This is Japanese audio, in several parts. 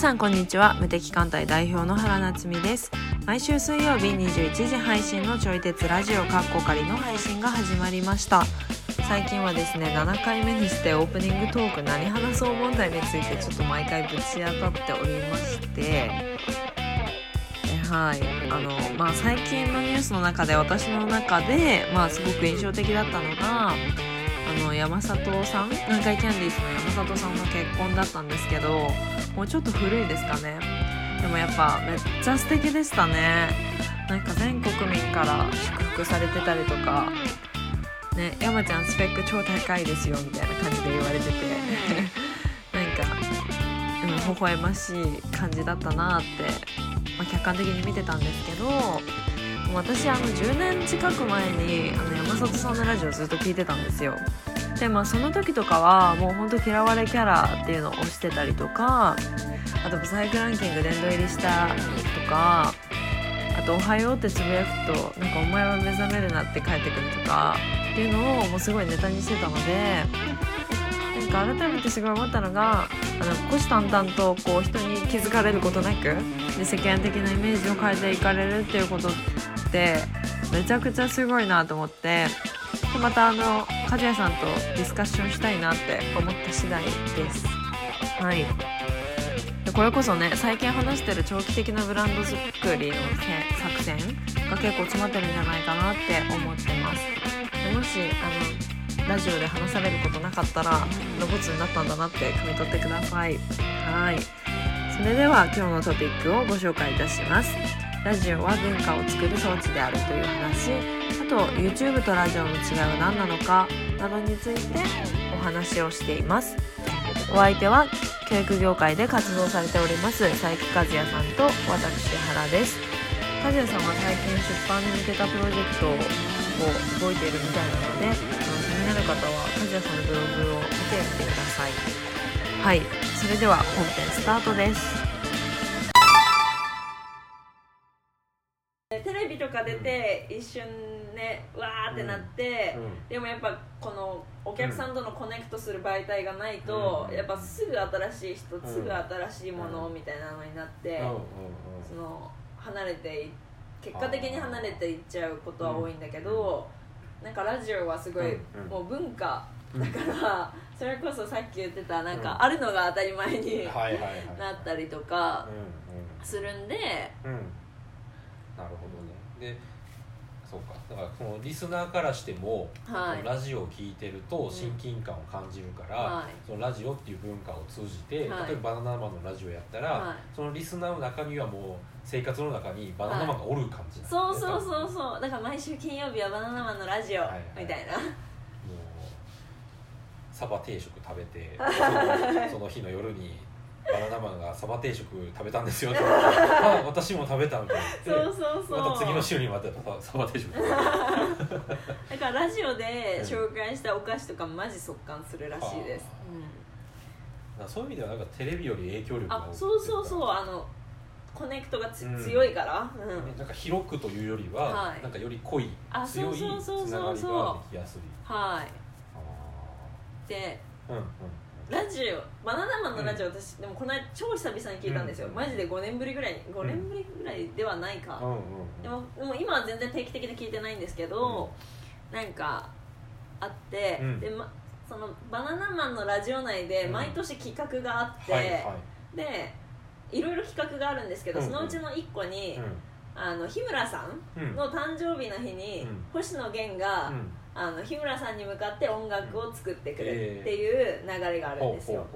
さんこんにちは。無敵艦隊代表の原夏実です。毎週水曜日21時配信のちょい鉄ラジオカッコ仮の配信が始まりました。最近はですね7回目にしてオープニングトーク何話そう問題についてちょっと毎回ぶち当たっておりまして。えはい。あのまあ最近のニュースの中で私の中でまあすごく印象的だったのがあの山里さん？南海キャンディーズの山里さんの結婚だったんですけどもうちょっと古いですかね？でもやっぱめっちゃ素敵でしたね。なんか全国民から祝福されてたりとか。ね山ちゃんスペック超高いですよみたいな感じで言われてて。なんか、うん、微笑ましい感じだったなって、まあ、客観的に見てたんですけど私あの10年近く前にあの山里さんのラジオずっと聞いてたんですよでまあその時とかはもうほんと嫌われキャラっていうのを推してたりとかあとブサイクランキング殿堂入りしたとかあと「おはよう」ってつぶやくと「なんかお前は目覚めるな」って帰ってくるとかっていうのをもうすごいネタにしてたのでなんか改めてすごい思ったのがあの虎視眈々とこう人に気づかれることなくで世間的なイメージを変えていかれるっていうことってめちゃくちゃすごいなと思ってでまたあの和也さんとディスカッションしたいなって思った次第です。はい。でこれこそね最近話してる長期的なブランド作りの作戦が結構詰まってるんじゃないかなって思ってます。でもしあのラジオで話されることなかったらロボツになったんだなって汲み取ってください。はい。それでは今日のトピックをご紹介いたしますラジオは文化を作る装置であるという話。あと YouTube とラジオの違いは何なのかなどについてお話をしています。お相手は教育業界で活動されております佐伯和也さんと私原です。和也さんは最近出版に向けたプロジェクトを動いているみたいなので気になる方は和也さんのブログを見てみてください。はい。それでは本編スタートです。テレビとか出て一瞬ねわーってなって、うんでもやっぱこのお客さんとのコネクトする媒体がないと、うん。やっぱすぐ新しい人、んすぐ新しいものみたいなのになって、その離れてい結果的に離れていっちゃうことは多いんだけど、なんかラジオはすごい、もう文化うんだから、それこそさっき言ってたなんか、うんあるのが当たり前になったりとかうするんで、んうんうんなるほどねでそうか。だからそのリスナーからしても、はい。ラジオを聞いてると親近感を感じるから、はい。そのラジオっていう文化を通じて、はい。例えばバナナマンのラジオやったら、はい。そのリスナーの中にはもう生活の中にバナナマンがおる感じなんそうそうそうそう。だから毎週金曜日はバナナマンのラジオはいはい。みたいな、もうサバ定食食べて その日の夜にバナナマンがサバ定食食べたんですよって あ私も食べたみたいなそうそうそう。また次の週にまたサバ定食。だからラジオで紹介したお菓子とかマジ速乾するらしいです、あそういう意味ではなんかテレビより影響うん、力があそうそうそう。あのコネクトがつ、強いから、うん。ねなんか広くというよりは、はい。なんかより濃いあ強いつながりができやすい。はい。あでーうんうんラジオバナナマンのラジオ、私でもこの間超久々に聞いたんですよ、うん。マジで5年ぶりぐらいに5年ぶりぐらいではないか、うん。うんうんでもでも今は全然定期的に聞いてないんですけど、なんかあって、うん。でま、そのバナナマンのラジオ内でうん。毎年企画があって、はいはい。でいろいろ企画があるんですけど、うん。そのうちの1個に、うあの日村さんんうん。の誕生日の日に、うん。星野源が、うんあの日村さんに向かって音楽を作ってくるっていう流れがあるんですよ、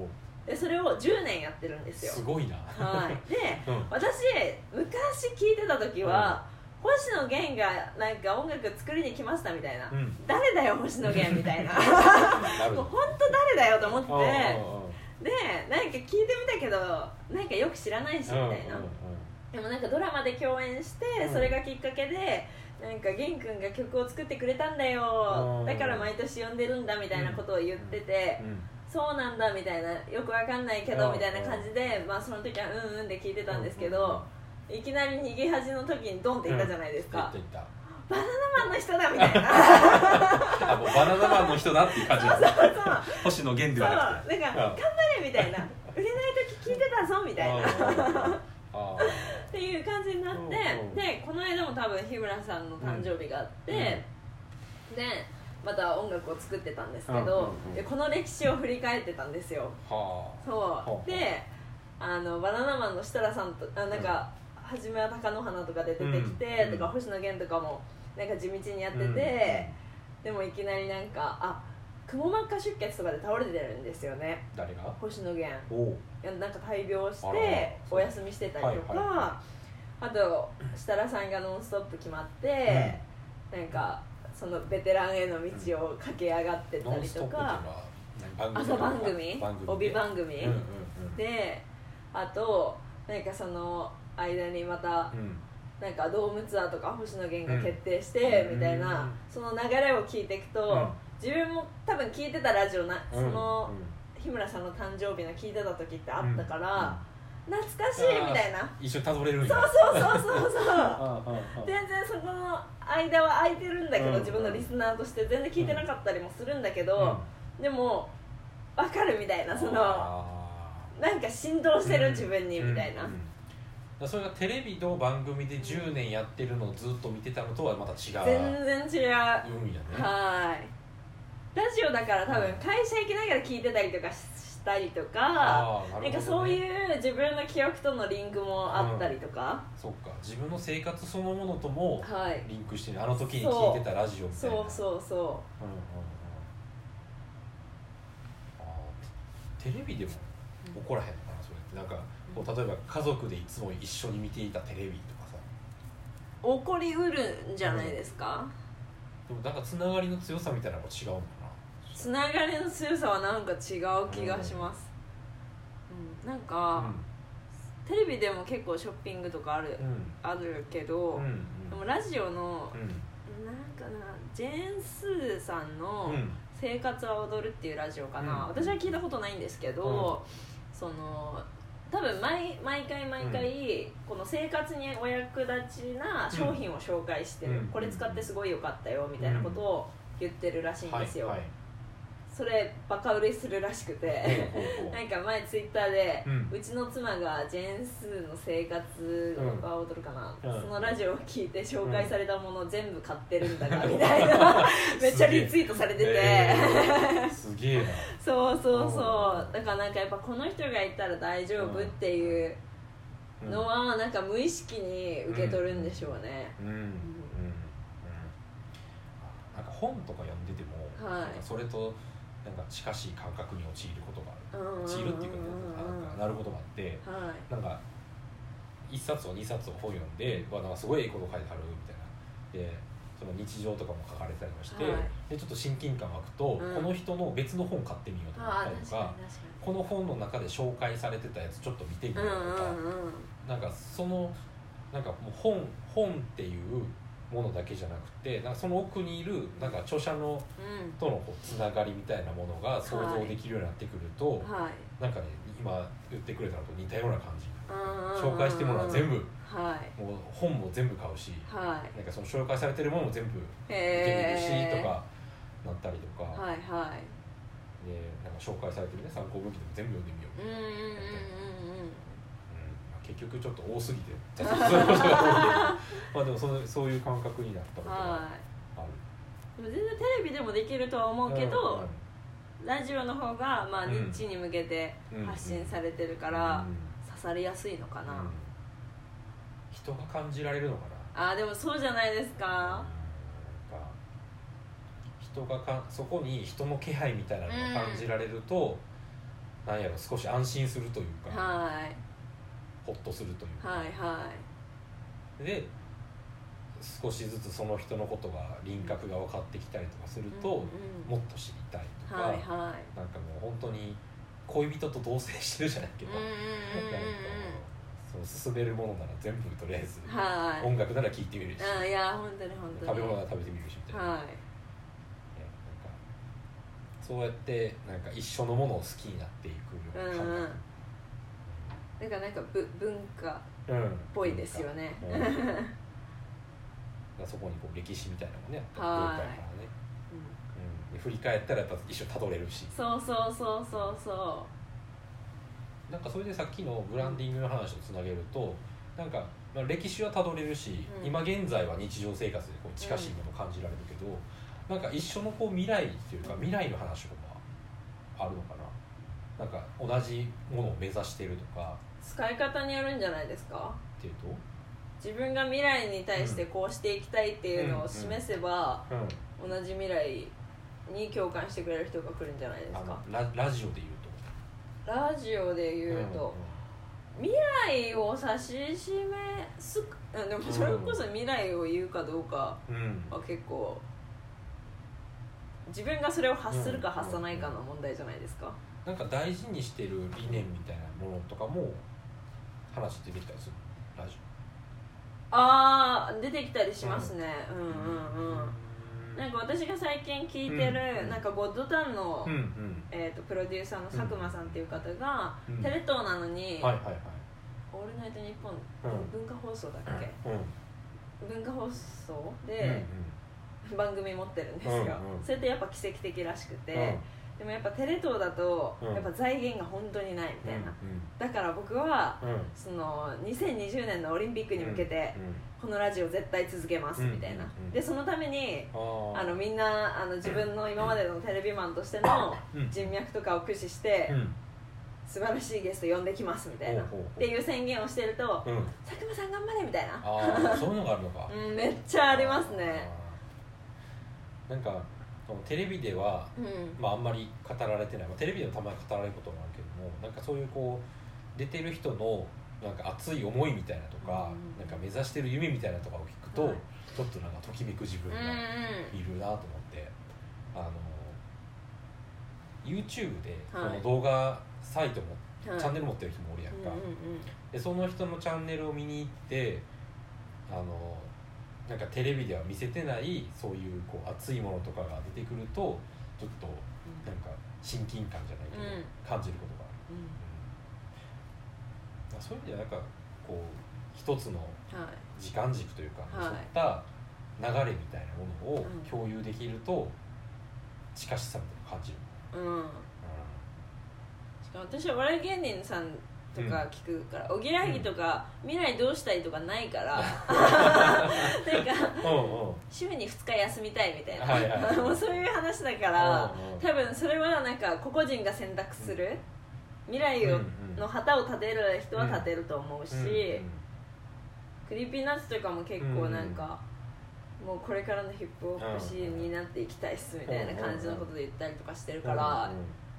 でそれを10年やってるんですうよ。すごいな。はい。で うん。私昔聞いてた時は、星野源がなんか音楽作りに来ましたみたいな、うん。誰だよ星野源みたいな。もうほ本当誰だよと思って。でなんか聞いてみたけどなんかよく知らないしみたいな、うんうん。でもなんかドラマで共演してうん。それがきっかけでなんか玄君が曲を作ってくれたんだよ。うん。だから毎年呼んでるんだみたいなことを言っててうん。そうなんだみたいなよくわかんないけどうん。みたいな感じでまあその時はうんうんって聞いてたんですけどいきなり逃げ恥の時にドンって言ったじゃないですか。バナナマンの人だみたいな。た あもうバナナマンの人だっていう感じ。そうそう星野源でそうはなくて。なんか頑張れみたいな。売れない時聞いてたぞみみたいな。あっていう感じになってでこの間も多分日村さんの誕生日があって、でまた音楽を作ってたんですけど、でこの歴史を振り返ってたんですよ。あ。はそうであのバナナマンの設楽さんとあなんか、初めは貴乃花とかで出てきて、うんとか星野源とかもなんか地道にやってて、うんでもいきなりなんかあくも膜下出血とかで倒れてるんですよね。誰が？星野源。なんか大病してお休みしてたりとか、あと設楽さんが「ノンストップ!」決まって、なんかそのベテランへの道を駆け上がってたりとか、朝番組？番組帯番組、うんうんうん。であとなんかその間にまたうん。なんかドームツアーとか星野源が決定してうん。みたいな、うん。その流れを聞いていくと、うん。自分も多分聞いてたラジオな、うん。そのうん日村さんの誕生日の聞いてた時ってあったから、うん懐かしいみたいな。一緒にたどれるんやそうそうそうそうそう。全然そこの間は空いてるんだけど、うん自分のリスナーとして。全然聞いてなかったりもするんだけど、でも分かるみたいなそのあなんか振動してる自分にーみたいな、それがテレビの番組で10年やってるのをずっと見てたのとはまた違う。全然違う。ね。い。ラジオだから多分会社行きながら聞いてたりとかしたりとかなんかそういう自分の記憶とのリンクもあったりとか、そっか。自分の生活そのものともはい。リンクしてるあの時に聞いてたラジオみたいな。そう。そうそうんうんうん。テレビでも怒らへんのかなそれって。なんかこう例えば家族でいつも一緒に見ていたテレビとかさ。う起こりうるんじゃないですか、でもなんかつながりの強さみたいなのが違うのかつながりの強さはなんか違う気がします、うん。なんなか、テレビでも結構ショッピングとかある、あるけど、でもラジオのうん。なんかなジェーン・スーさんのうん「生活は踊る」っていうラジオかな、うん。私は聞いたことないんですけど、その多分毎毎回毎回、この生活にお役立ちな商品を紹介してる、うん。これ使ってすごい良かったよみたいなことを言ってるらしいんですよ、はいはいそれバカ売れするらしくて。なんか前ツイッターで、ううんちの妻がジェーン・スーの生活は踊るかな、うん。そのラジオを聞いて紹介されたものを全部買ってるんだがみたいな。めっちゃリツイートされてて、え。ーすげえな。そうそうそう。だからなんかやっぱこの人がいたら大丈夫っていううん。のはなんか無意識に受け取るんでしょうね、うん。うん。うん。なんか本とか読んでても、はい。それとなんか近しい感覚に陥ることがある。陥るっていうかなんかなることがあってはい。なんか1冊を2冊を本読んでわなんかすごいいいこと書いてあるみたいな。でその日常とかも書かれてたりもして、はい。でちょっと親近感湧くと、うん。この人の別の本買ってみようと思ったりとかこの本の中で紹介されてたやつちょっと見てみようとか、うんうんうん。なんかそのなんかもう本本っていうものだけじゃなくてなんかその奥にいるなんか著者のうん。とのこうつながりみたいなものが想像できるようになってくると、はい。なんかね今言ってくれたのと似たような感じ紹紹介してもらう全部はい。もう本も全部買うしはい。なんかその紹介されてるものも全部見てみるへしえとかなったりとか、はいはい。でなんか紹介されてるね参考武器でも全部読んでみよう、うんうんうんうんうんうん。まあ結局ちょっと多すぎて。まあでもそのそういう感覚になったことがはある。いでも全然テレビでもできるとは思うけど、うんラジオの方がまあうん。ニッチに向けて発信されてるからうん。刺さりやすいのかな、うん。人が感じられるのかな。ああでもそうじゃないですか。人がかそこに人の気配みたいなのが感じられると、なんやろ少し安心するというか、はいほっとするというか、はいはで少しずつその人のことが輪郭が分かってきたりとかすると、いうんうん。もっと知りたいとか、はいはい。なんかもう本当に恋人と同棲してるじゃないけど、うんうんなんかその進めるものなら全部とりあえず、はい。音楽なら聴いてみるし、あいや本当に本当に。食べ物なら食べてみるしみたいな,、はい。ねなんかそうやってなんか一緒のものを好きになっていくような感うんうんだからなんかぶ文化っっぽいですよね、うんだからそこにこう歴史みたいなのもねやっぱはい業界からね、うん。うん、で振り返ったらやっぱ一緒にたどれるし。そうそうそうそうそなんかそれでさっきのブランディングの話とつなげるとなんか、まあ、歴史はたどれるし、うん。今現在は日常生活でこう近しいものを感じられるけど、なんか一緒のこう未来っていうか未来の話とかあるのかな。なんか同じものを目指してるとか使い方によるんじゃないですか？っていうと、自分が未来に対してこうしていきたいっていうのを示せば、うん、同じ未来に共感してくれる人が来るんじゃないですあかのララジオで言うと。ラジオで言うと、未来を指し示すうんでもそれこそ未来を言うかどうかうん、うんは結構自分がそれを発するか発さないかの問題じゃないですか、なんか大事にしてる理念みたいなものとかも話出てきたりする？ラジああ出てきたりしますね、うんうんうん。オなんか私が最近聞いてる、うん。なんかゴッドタンの、うんうん。えー、とプロデューサーの佐久間さんっていう方が、うん。テレ東なのに、はいはいはい。オールナイトニッポン、うん。文化放送だっけ、うん。文化放送うんで、番組持ってるんですよ、うんうん。それってやっぱ奇跡的らしくて、うんでもやっぱテレ東だと、うん。やっぱ財源が本当にないみたいな、うだから僕はんうん。その2020年のオリンピックに向けて、うんこのラジオ絶対続けますみたいな、でそのためにあのみんなあの自分の今までのテレビマンとしてのうん。人脈とかを駆使して、うん。素晴らしいゲスト呼んできますみたいな。ほうほうほう。っていう宣言をしてると、うん。佐久間さん頑張れみたいな。ああそういうのがあるのか。うんめっちゃありますね。あー。なんかそのテレビではうん。まあ、あんまり語られてない、まあ、テレビでもたまに語られることもあるけどもなんかそういうこう出てる人のなんか熱い思いみたいなとか、うん。なんか目指してる夢みたいなとかを聞くと、はい。ちょっとなんかときめく自分うんがいるなと思って、あの YouTube でこはい。の動画サイトも、はい。チャンネル持ってる人もおるやんか、でその人のチャンネルを見に行ってあのなんかテレビでは見せてないそういうこう熱いものとかが出てくるとちょっとなんか親近感じゃないけど、うん。感じることがある、うん。うんそういう意味ではなんかこう一つのはい。時間軸というか、はいそういった流れみたいなものをうん共有できると近しさみたいな感じる、うん。しかも私はお笑い芸人さんとか聞くから、おぎやはぎとか、未来どうしたいとかないから なんか週に2日休みたいみたいな、はいはいはい。もうそういう話だから、多分それはなんか個々人が選択する、未来を、の旗を立てる人は立てると思うし、 Creepy Nuts とかも結構なんか、もうこれからのヒップホップシーンになっていきたいっすみたいな感じのことで言ったりとかしてるから、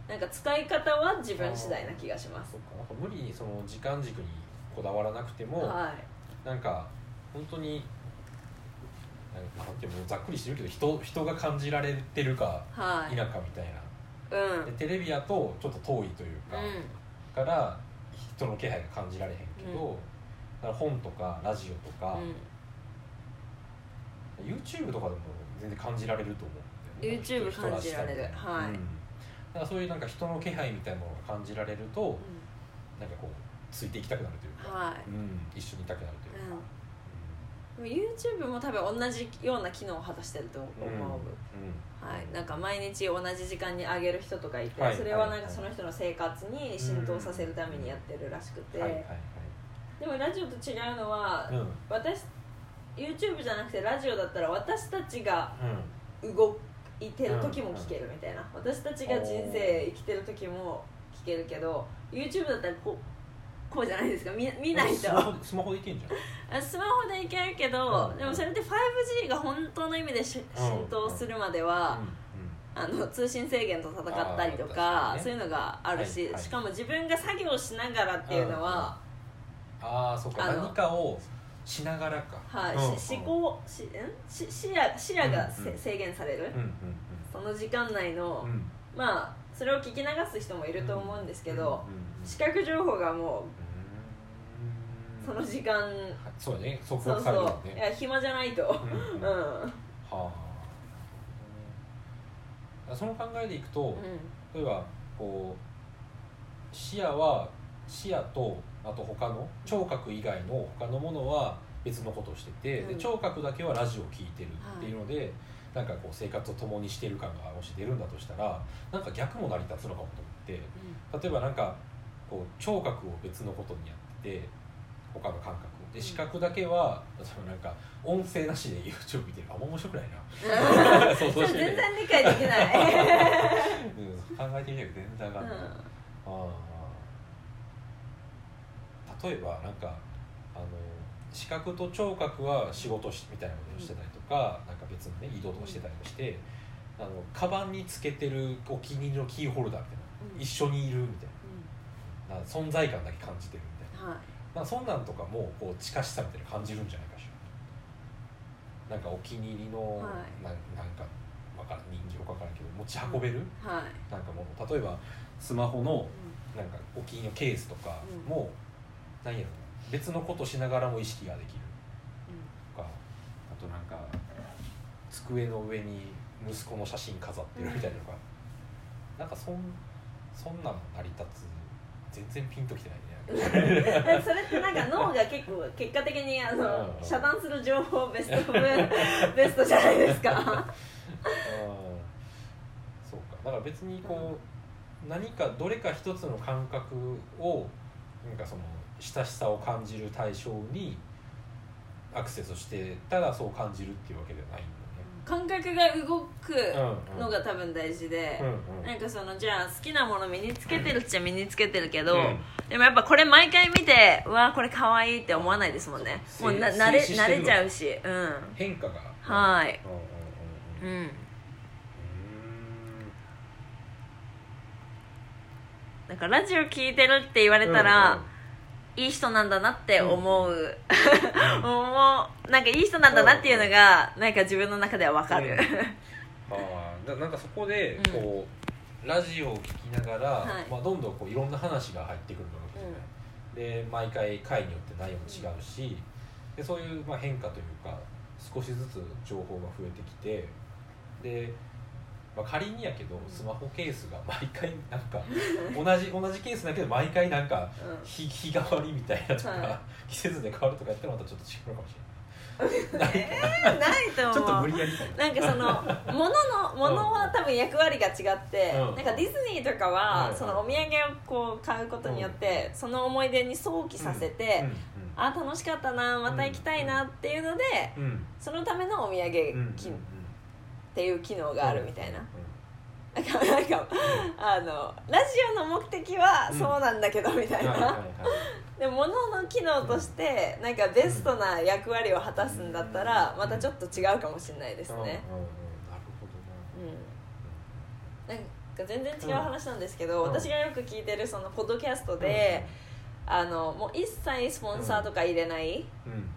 なんか使い方は自分次第な気がします。なんか無理にその時間軸にこだわらなくても、はい。なんか本当になんていうのざっくりしてるけど人人が感じられてるかはい。否かみたいな、うん。うんでテレビやとちょっと遠いというか、から人の気配が感じられへんけど、うん。だから本とかラジオとか、うん。YouTube とかでも全然感じられると思う YouTube 感じられる。はい。うんだからそういうなんか人の気配みたいなものが感じられると、なんかこうついていきたくなるというか、はい。うん、一緒にいたくなるというか、うん、YouTube も多分同じような機能を果たしてると思う、うんうん。はい、なんか毎日同じ時間に上げる人とかいて、はい。それはなんはいかその人の生活に浸透させるためにやってるらしくて、はいはいでもラジオと違うのは、はいうん。私 YouTube じゃなくてラジオだったら私たちがうん。動いてる時も聞けるみたいな、私たちが人生生きてる時も聞けるけど YouTube だったらこうこうじゃないですか。見見ないと。スマホスマホでいけんじゃん。あスマホでいけるけど、うんでもそれって 5G が本当の意味でし浸透するまでは、あの通信制限と戦ったりとかね。そういうのがあるし、はいはい。しかも自分が作業しながらっていうのは、ああそうか。何かをしながらか。はいうん。し思考しん？し視野視野がせ、うんうん。制限される、うんうんその時間内の、うん。うんまあそれを聞き流す人もいると思うんですけど、うんうんうん。視覚情報がもうその時間、そうだね速そうそう。いね。や暇じゃないと、うんうん。うん。はあ。その考えでいくと、例えばこう視野は視野とあと他の聴覚以外の他のものは別のことをしてて、うん。で聴覚だけはラジオを聴いてるっていうので、なんかこう生活を共にしてる感がもし出るんだとしたらなんか逆も成り立つのかもと思って例えばなんかこう聴覚を別のことにやってて他の感覚を。で視覚だけはそのなんか音声なしで YouTube 見てる。あんま面白くないな。想それ像してみて。全然理解できない、うん、考えてみたけど全然わかんない、ああ例えばなんかあの視覚と聴覚は仕事しみたいなことをしてたりとか、なんか別のね移動とかしてたりもしてあのカバンにつけてるお気に入りのキーホルダーみたいな、うん。一緒にいるみたいな。存在感だけ感じてるみたいな。はい。まあ、そんなんとかもこう近しさみたいな感じるんじゃないかしら。なんかお気に入りの、はい。なんなんかわからん人形かわからんけど持ち運べる、はい。なんかもう例えばスマホのなんかお気に入りのケースとかうん。も、なんやろ。別のことしながらも意識ができる。とかあとなんか机の上に息子の写真飾ってるみたいなのが、なんかそんそんなの成り立つ。全然ピンときてないね。え それってなんか脳が結構結果的にあのうん。遮断する情報ベスト ベストじゃないですか。うん。そうか。だから別にこう何かどれか一つの感覚をなんかその親しさを感じる対象にアクセスしてたらそう感じるっていうわけではないん感覚が動く。のが多分大事でうんうん。うんなんかそのじゃあ好きなもの身につけてるっちゃ身につけてるけど、うん。でもやっぱこれ毎回見てうわこれ可愛いって思わないですもんね。もうな慣れ慣れちゃうし。うん。変化が。はい。うんうんうんうん。うん。だからラジオ聞いてるって言われたら、いい人なんだなって思う、思うなんかいい人なんだなっていうのがなんか自分の中では分かる、うん。ああだなんかそこでこう、ラジオを聞きながら、はい。まあ、どんどんこういろんな話が入ってくるわけじゃない、で毎回回によって内容も違うし、でそういうまあ変化というか少しずつ情報が増えてきてで、まあ、仮にやけどスマホケースが毎回なんか同じ同じケースだけど毎回なんかうん。日日替わりみたいなとか、は季節で変わるとかやったらまたちょっと違うのかもしれない。ないと思う。ちょっと無理やりかななんかその物の物は多分役割が違って、うん。なんかディズニーとかは、うんそのお土産をこう買うことによって、その思い出に想起させて、うん。あ楽しかったなまた行きたいなっていうので、うん。うん。そのためのお土産うん。機っていう機能があるみたいな、うん。なんかなん。かあのラジオの目的はうん。そうなんだけどみたいな、でも物の機能としてなんかベストな役割を果たすんだったらまたちょっと違うかもしれないですね、うんなるほうん。なんか全然違う話なんですけど、うん。私がよく聞いてるそのポッドキャストで、あのもう一切スポンサーとか入れないどなうん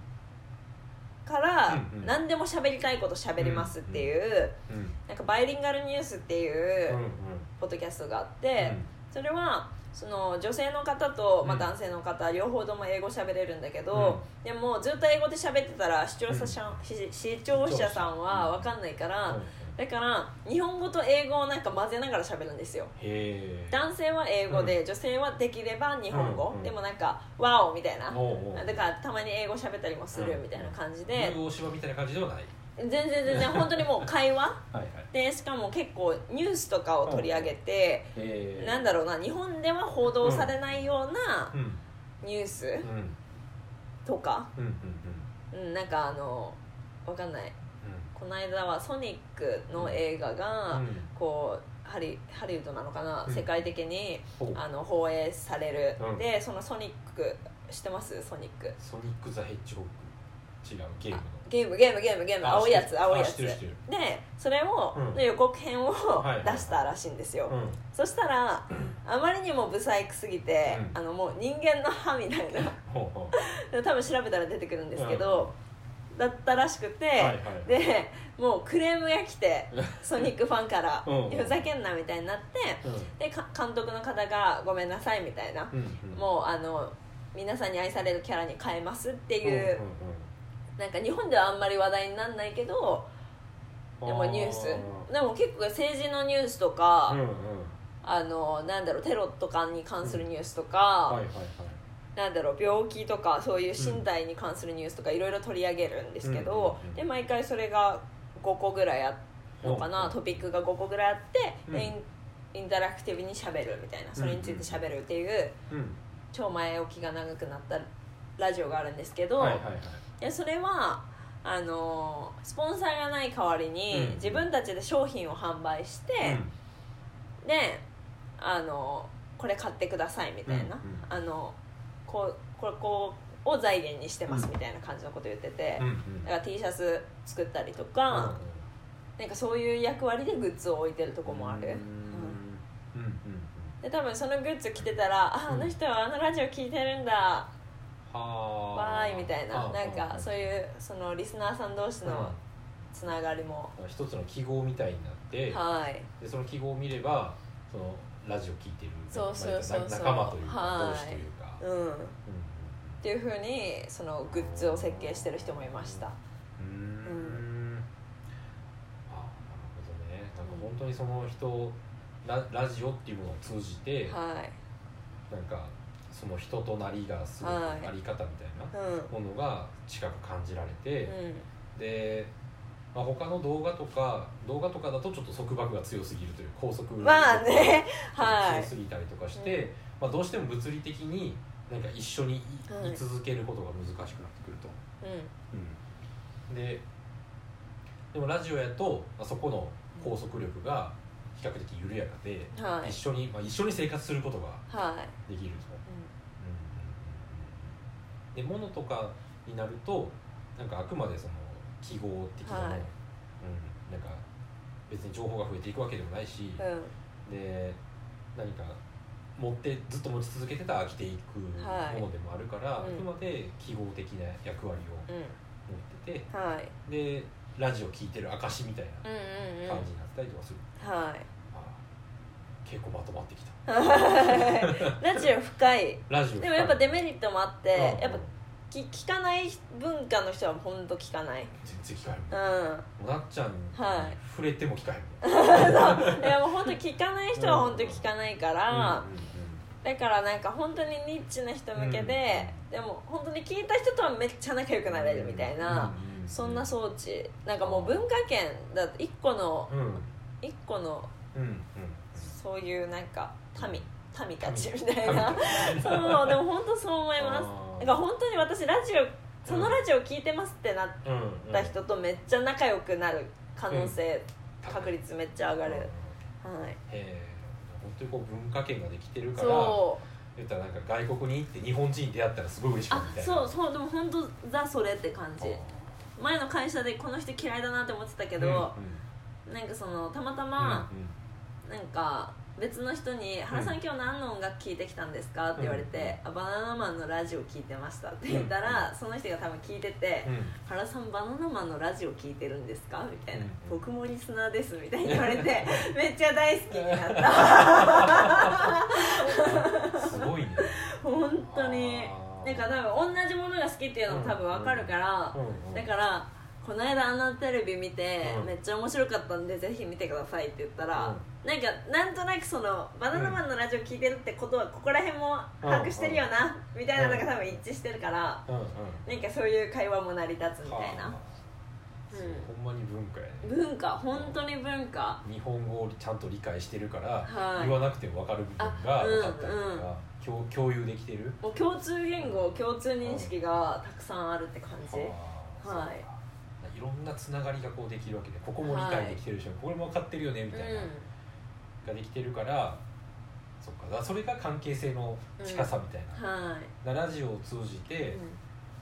から、何でも喋りたいこと喋りますっていう、うんなんかバイリンガルニュースっていうポッドキャストがあって、それはその女性の方と、まあ、うん男性の方、両方とも英語喋れるんだけど、でもずっと英語で喋ってたら視聴者さん、し視聴者さんは分かんないから、うんだから日本語と英語をなんか混ぜながら喋るんですよ。男性は英語で、女性はできれば日本語、うんうん。でもなんか「ワオ!」みたいな、だからたまに英語喋ったりもするみたいな感じで、大芝みたいな感じではない。全然全然本当にもう会話。でしかも結構ニュースとかを取り上げて、へえなんだろうな日本では報道されないようなうん。ニュースうん。とか、うんうんうん。うん、なんかあのわかんないこの間はソニックの映画が、うん。こうハリハリウッドなのかな、うん。世界的にあの放映される、うん。でそのソニック知ってます？ソニック。ソニック・ザ・ヘッジホッグ違うゲームの。ゲームゲームゲームゲーム。あ青いやつ知ってる。あ青いやつ。知ってる知ってる。でそれを、うん。の予告編をいはい出したらしいんですよ、うん。そしたら あまりにもブサイクすぎて、うん。あのもう人間の歯みたいな。ほうほ 多分調べたら出てくるんですけど、だったらしくて、はいはい。でもうクレームが来て ソニックファンからうん。ふざけんなみたいになってううん。でか監督の方がごめんなさいみたいな、うんうんもうあの皆さんに愛されるキャラに変えますっていう、んんなんか日本ではあんまり話題にならないけどうんでもニュース。あでも結構政治のニュースとか、うんうん。あのなんだろうテロとかに関するニュースとか、はいはいはいなんだろう病気とかそういう身体に関するニュースとかいろいろ取り上げるんですけど、で毎回それが5個ぐらいあるのかな、うんトピックが5個ぐらいあって、インインタラクティブにしゃべるみたいなそれについてしゃべるっていううん。超前置きが長くなったラジオがあるんですけど、はいやそれはあのスポンサーがない代わりに、うん。自分たちで商品を販売して、であのこれ買ってくださいみたいな、あのこうこれこうを財源にしてますうん。みたいな感じのこと言ってて、だから T シャツ作ったりとか、なんかそういう役割でグッズを置いてるとこもある、で多分そのグッズ着てたら「ああの人はあのラジオ聞いてるんだ。はあ。わーい」みたいな。あなんかあ。そういうそのリスナーさん同士のつながりも、うん一つの記号みたいになってはい。でその記号を見ればそのラジオ聞いてるそうそうそうそう。まあ仲間というかはい同士というか、うんうん。っていうふうにそのグッズを設計してる人もいました。うん。うん。あなるほどね。なんか本当にその人ララジオっていうものを通じて、はい。なんかその人となりがすごくはい。あり方みたいなうん。ものが近く感じられて、うん。で、まあ、他の動画とか動画とかだとちょっと束縛が強すぎるという拘束まあねがはい。強すぎたりとかして、まあ、どうしても物理的になんか一緒にい,、はい続けることが難しくなってくると、うん。うん、ででもラジオやと、まあ、そこの拘束力が比較的緩やかで、はい。一緒に、まあ、一緒に生活することがはい、できると、ううんうんうんうん。で物とかになるとなんかあくまでその記号的なもの、はい。うん、なんか別に情報が増えていくわけでもないし、んうん。で何か持ってずっと持ち続けてたら飽きていくはいものでもあるから、うんあくまで記号的な役割をうん。持っててはい。でラジオ聞いてる証みたいなうんうんうん。感じになったりとかする、はい。あ結構まとまってきた。ラジオ深い。ラジオでもやっぱデメリットもあって、うん。やっぱ聞聞かない文化の人は本当聞かない。全然聞かへんもん。うん。なっちゃんにはい触れても聞かへんもん、そう。いやもう本当聞かない人は本当聞かないから、だからなんか本当にニッチな人向けで、でも本当に聞いた人とはめっちゃ仲良くなれるみたいな、そんな装置。なんかもう文化圏だって一個のうん。うん一個のうんうんそういうなんか民民たちみ神たいな。神 そうでも本当そう思いますだから本当に私ラジオそのラジオ聞いてますってなっうんうんた人とめっちゃ仲良くなる可能性、うん。確率めっちゃ上がる、うん。はい。へえ本当にこう文化圏ができてるからそう。言ったらなんか外国に行って日本人に出会ったらすごい嬉しかったあみたいな。そうそうでも本当ザそれって感じ。あ前の会社でこの人嫌いだなって思ってたけーど、なんかそのたまたうんまうん。なんか別の人に「原さん今日何の音楽聴いてきたんですか?」って言われて「あバナナマンのラジオ聴いてました」って言ったら、その人が多分聞いててうんうん「原さんバナナマンのラジオ聞いてるんですか?」みたいな。うん「僕もリスナーです」みたいに言われて めっちゃ大好きになった。すごいね。本当に。なんか多分同じものが好きっていうのも多分分かるから、だからこの間あのテレビ見て、うん。めっちゃ面白かったんでぜひ見てくださいって言ったら、なんかなんとなくそのバナナマンのラジオ聞いてるってことはここら辺も把握してるよな、みたいなのが多分一致してるから、うん。うん。なんかそういう会話も成り立つみたいな。はあ。そうほんまに文化やね。文化本当に文化。日本語をちゃんと理解してるから、はい。言わなくても分かる部分があ分かったりとか、うんうん。共共有できてる。もう共通言語共通認識がたくさんあるって感じ、はあ。はいいろんなつながりがこうできるわけでここも理解できてるし、これも分かってるよねみたいな、ができてるからそっか。だからそれが関係性の近さみたいな、うんはい、ラジオを通じて、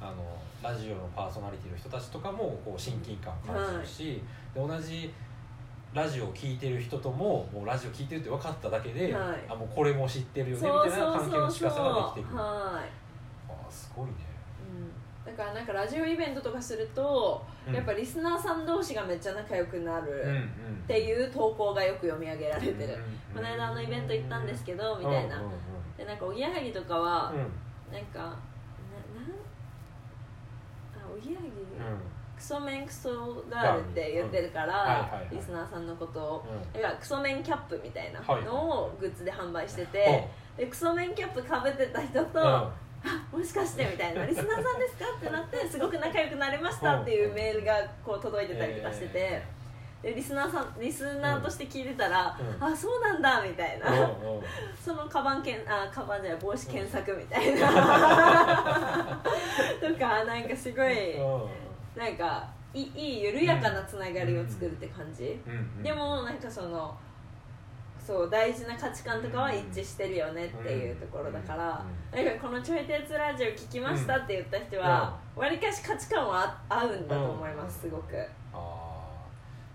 うあのラジオのパーソナリティの人たちとかもこう親近感を感じるし、で同じラジオを聴いてる人とももうラジオ聴いてるって分かっただけで、はい。あもうこれも知ってるよん、ねみたいな関係の近さができてくる。あはい。あすごいね。うんだからなんかラジオイベントとかすると、うん。やっぱリスナーさん同士がめっちゃ仲良くなるっていう投稿がよく読み上げられてる、うんこの間あのイベント行ったんですけどみたいな、でなんかおぎやはぎとかは、うんなんかななんあおぎやはぎ、うん。クソメンクソガールって言ってるから、リスナーさんのことを。うん。だからクソメンキャップみたいなはいのをグッズで販売してて、でクソメンキャップかぶってた人と、もしかしてみたいな「リスナーさんですか?」ってなってすごく仲良くなれましたっていうメールがこう届いてたりとかしてて、でリスナーさんリスナーとして聞いてたら、うん。あそうなんだみたいな、うんうん。そのカバンけんあカバンじゃない帽子検索みたいな。とかなんかすごいなんかいい緩やかなつながりを作るって感じ、でもなんかそのそう大事な価値観とかは一致してるよねっていうところだから、なんかこの「ちょい鉄ラジオ聞きました」って言った人はわりかし価値観は合うんだと思いますすごく。ああ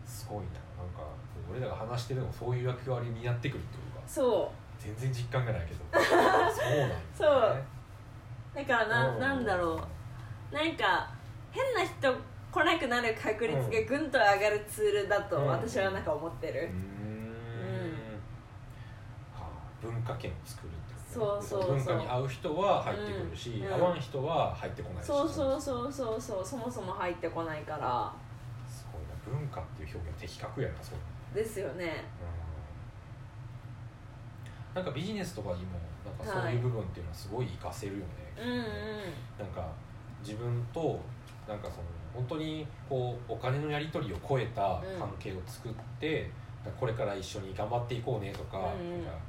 すごいな。なんか俺らが話してるのもそういう役割になってくるってことか。そ全然実感がないけど。そうなんですね。そう。だからな,、うん。なんだろう。なんか変な人来なくなる確率がぐんと上がるツールだとうん。私はなんか思ってる。うー、ん。はあ文化圏を作るってそうそうそう。文化に合う人は入ってくるし、うん。合わん人は入ってこないし。そうそうそうそう。そうそもそも入ってこないから。すごいな。文化っていう表現的確やなそうですよね。うん。なんかビジネスとかにもなんかそういう部分っていうのはすごい活かせるよね、うんうん。なんか自分となんかその本当にこうお金のやり取りを超えた関係を作って、これから一緒に頑張っていこうねとか,、うんうん。なんか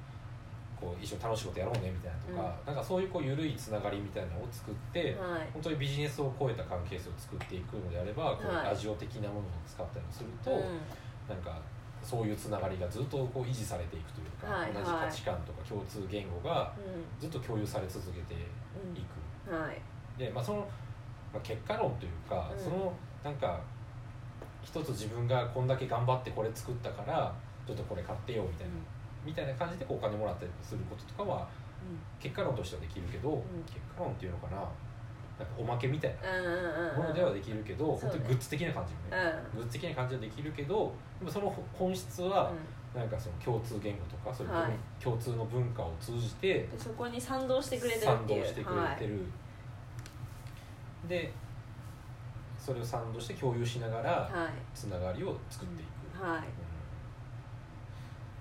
こう一緒に楽しいことやろうねみたいなとか、なんかそういうこう緩いつながりみたいなのを作って、はい。本当にビジネスを超えた関係性を作っていくのであれば、こうはい。ラジオ的なものを使ったりもすると、うん。なんかそういうつながりがずっとこう維持されていくというか、はい同じ価値観とか共通言語がうずっと共有され続けていく。ん。はい。で、まあ、その、まあ、結果論というか、うん。そのなんか一つ自分がこんだけ頑張ってこれ作ったからちょっとこれ買ってよみたいな、みたいな感じでこうお金もらったりすることとかは結果論としてはできるけど、ん。結果論っていうのかななんかおまけみたいうんうんうんうん。なものではできるけど、そうね。本当にグッズ的な感じよね、うグッズ的な感じはできるけどでもその本質は、なんかその共通言語とかそういうはい。共通の文化を通じてでそこに賛同してくれてる賛同してくれてる、でそれを賛同して共有しながらはいはい。つながりを作っていく、はい。うん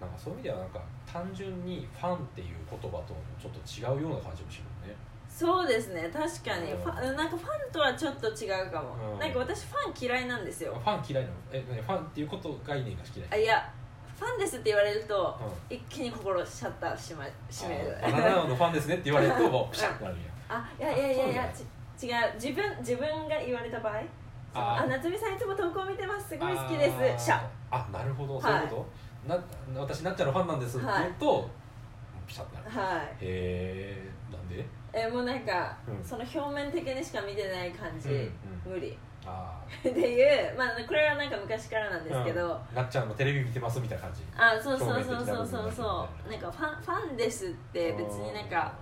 なんかそういう意味ではなんか単純にファンっていう言葉とちょっと違うような感じもしるよね。そうですね。確かに。うん。ファなんかファンとはちょっと違うかも、うん。なんか私ファン嫌いなんですよ。ファン嫌いなの？え何？ファンっていうこと概念が嫌いあいやファンですって言われると、う一気に心シャッター閉ま閉める。あバナナのファンですねって言われると もうピシャッとなるん。やあいやいやいやいやち違う。自分自分が言われた場合ああ夏美さんいつも投稿見てます。すごい好きです。シャッ。あなるほど、はいそういうこと？な私なっちゃんのファンなんですって言うと、ピシャッとなる。はい。へえなんで？えもうなんか、うん。その表面的にしか見てない感じ、うん無理。あ っていうまあこれはなんか昔からなんですけど、うん。なっちゃんのテレビ見てますみたいな感じ。あそうそうそうそうそう。そうなんかファンファンですって別になんか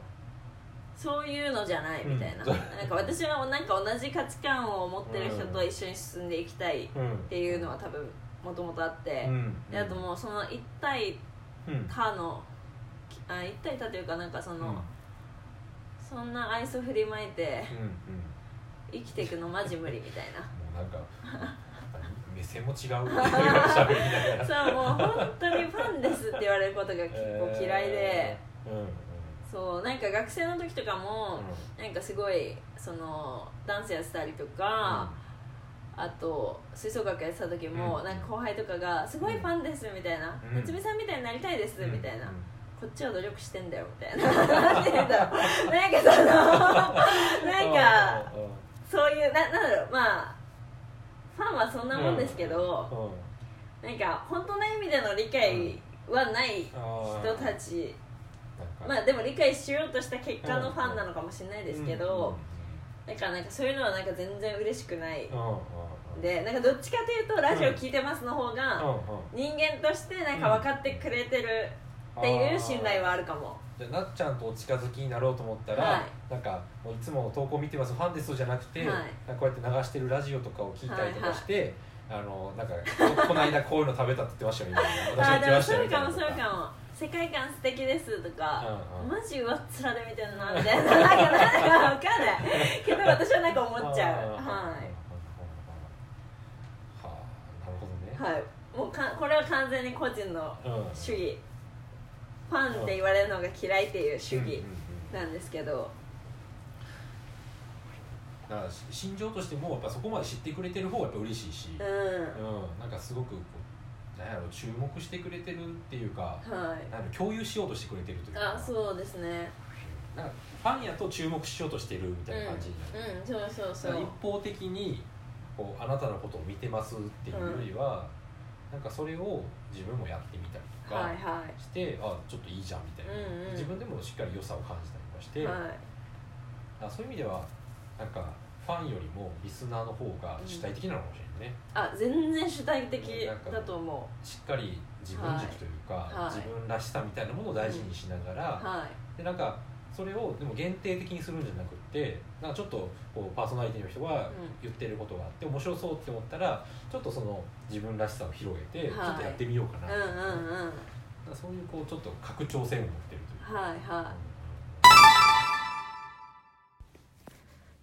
そういうのじゃないみたいな,、うん。なんか私はなんか同じ価値観を持ってる人と一緒に進んでいきたいっうんていうのは多分もともとあって、うんであともうその一対うん。他のあ一対他というかなんかその、うん。そんな愛想振りまいてうんうん。生きていくのマジ無理みたいな。もうなんか 目線も違う。そうもう本当にファンですって言われることが結構嫌いで、えーうんうん。そうなんか学生の時とかも、なんかすごいそのダンスやってたりとか、あと吹奏楽やってた時も、うん。なんか後輩とかが「すごいファンです」みたいなうん「夏美さんみたいになりたいです」うんみたいな、うん。こっちは努力してんだよみたいななんて言うんだろう なんかそのなんかうん。うん。そういうななんだろうまあファンはそんなもんですけど、うん。なんか本当の意味での理解はない人たち、まあでも理解しようとした結果のファンなのかもしれないですけど、なんかなんかそういうのはなんか全然嬉しくない、うんうんうん。うんでなんかどっちかというとラジオ聞いてますの方が、人間としてなんか分かってくれてるっていう信頼はあるかも、でなっちゃんとお近づきになろうと思ったら、はい。なんかもういつもの投稿見てます。ファンですじゃなくて、はい。なこうやって流してるラジオとかを聞いたりとかして、あのなんかこ この間こういうの食べたって言ってましたよみたいな私あーでも言ってましたよそうかもそうかも。世界観素敵ですとか、うんうん。マジ上っ面で見てるなみたいな。なんかなんか分かんない。けど私はなんか思っちゃう。ははあなるほどね、いはいもうかこれは完全に個人のうん。主義ファンって言われるのが嫌いっていう主義なんですけど。だからし心情としてもやっぱそこまで知ってくれてる方がやっぱ嬉しいし、うん。うん。なんかすごくこう注目してくれてるっていうかはい。なんか共有しようとしてくれてるというか。あそうですね。なんかファンやと注目しようとしてるみたいな感じになる、うん。そうそうそう。一方的にこうあなたのことを見てますっていうよりは、なんかそれを自分もやってみたりとかはいはい。して、あちょっといいじゃんみたいな、うんうん。自分でもしっかり良さを感じたりとか。して、はいあそういう意味ではなんかファンよりもリスナーの方が主体的なのかもしれないね、あ全然主体的だと思しっかり自分軸というか、はい。自分らしさみたいなものを大事にしながら、うはい。でなんかそれをでも限定的にするんじゃなくってなんかちょっとこうパーソナリティの人が言ってることがあって面白そうって思ったらちょっとその自分らしさを広げて、はい。ちょっとやってみようかな、うんうんうん。なんかそういうこうちょっと拡張性を持ってるというか、はいは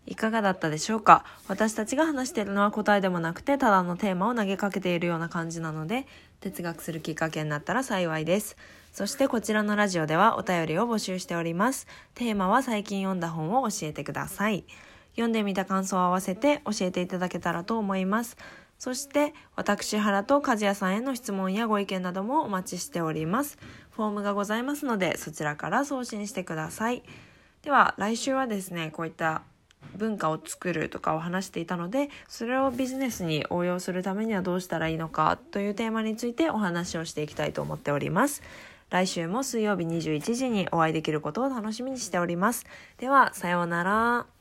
い。いかがだったでしょうか？私たちが話しているのは答えでもなくてただのテーマを投げかけているような感じなので哲学するきっかけになったら幸いですそしてこちらのラジオではお便りを募集しております。テーマは最近読んだ本を教えてください。読んでみた感想を合わせて教えていただけたらと思います。そして私原と和也さんへの質問やご意見などもお待ちしております。フォームがございますのでそちらから送信してください。では来週はですねこういった文化を作るとかを話していたのでそれをビジネスに応用するためにはどうしたらいいのかというテーマについてお話をしていきたいと思っております。来週も水曜日21時にお会いできることを楽しみにしております。ではさようなら。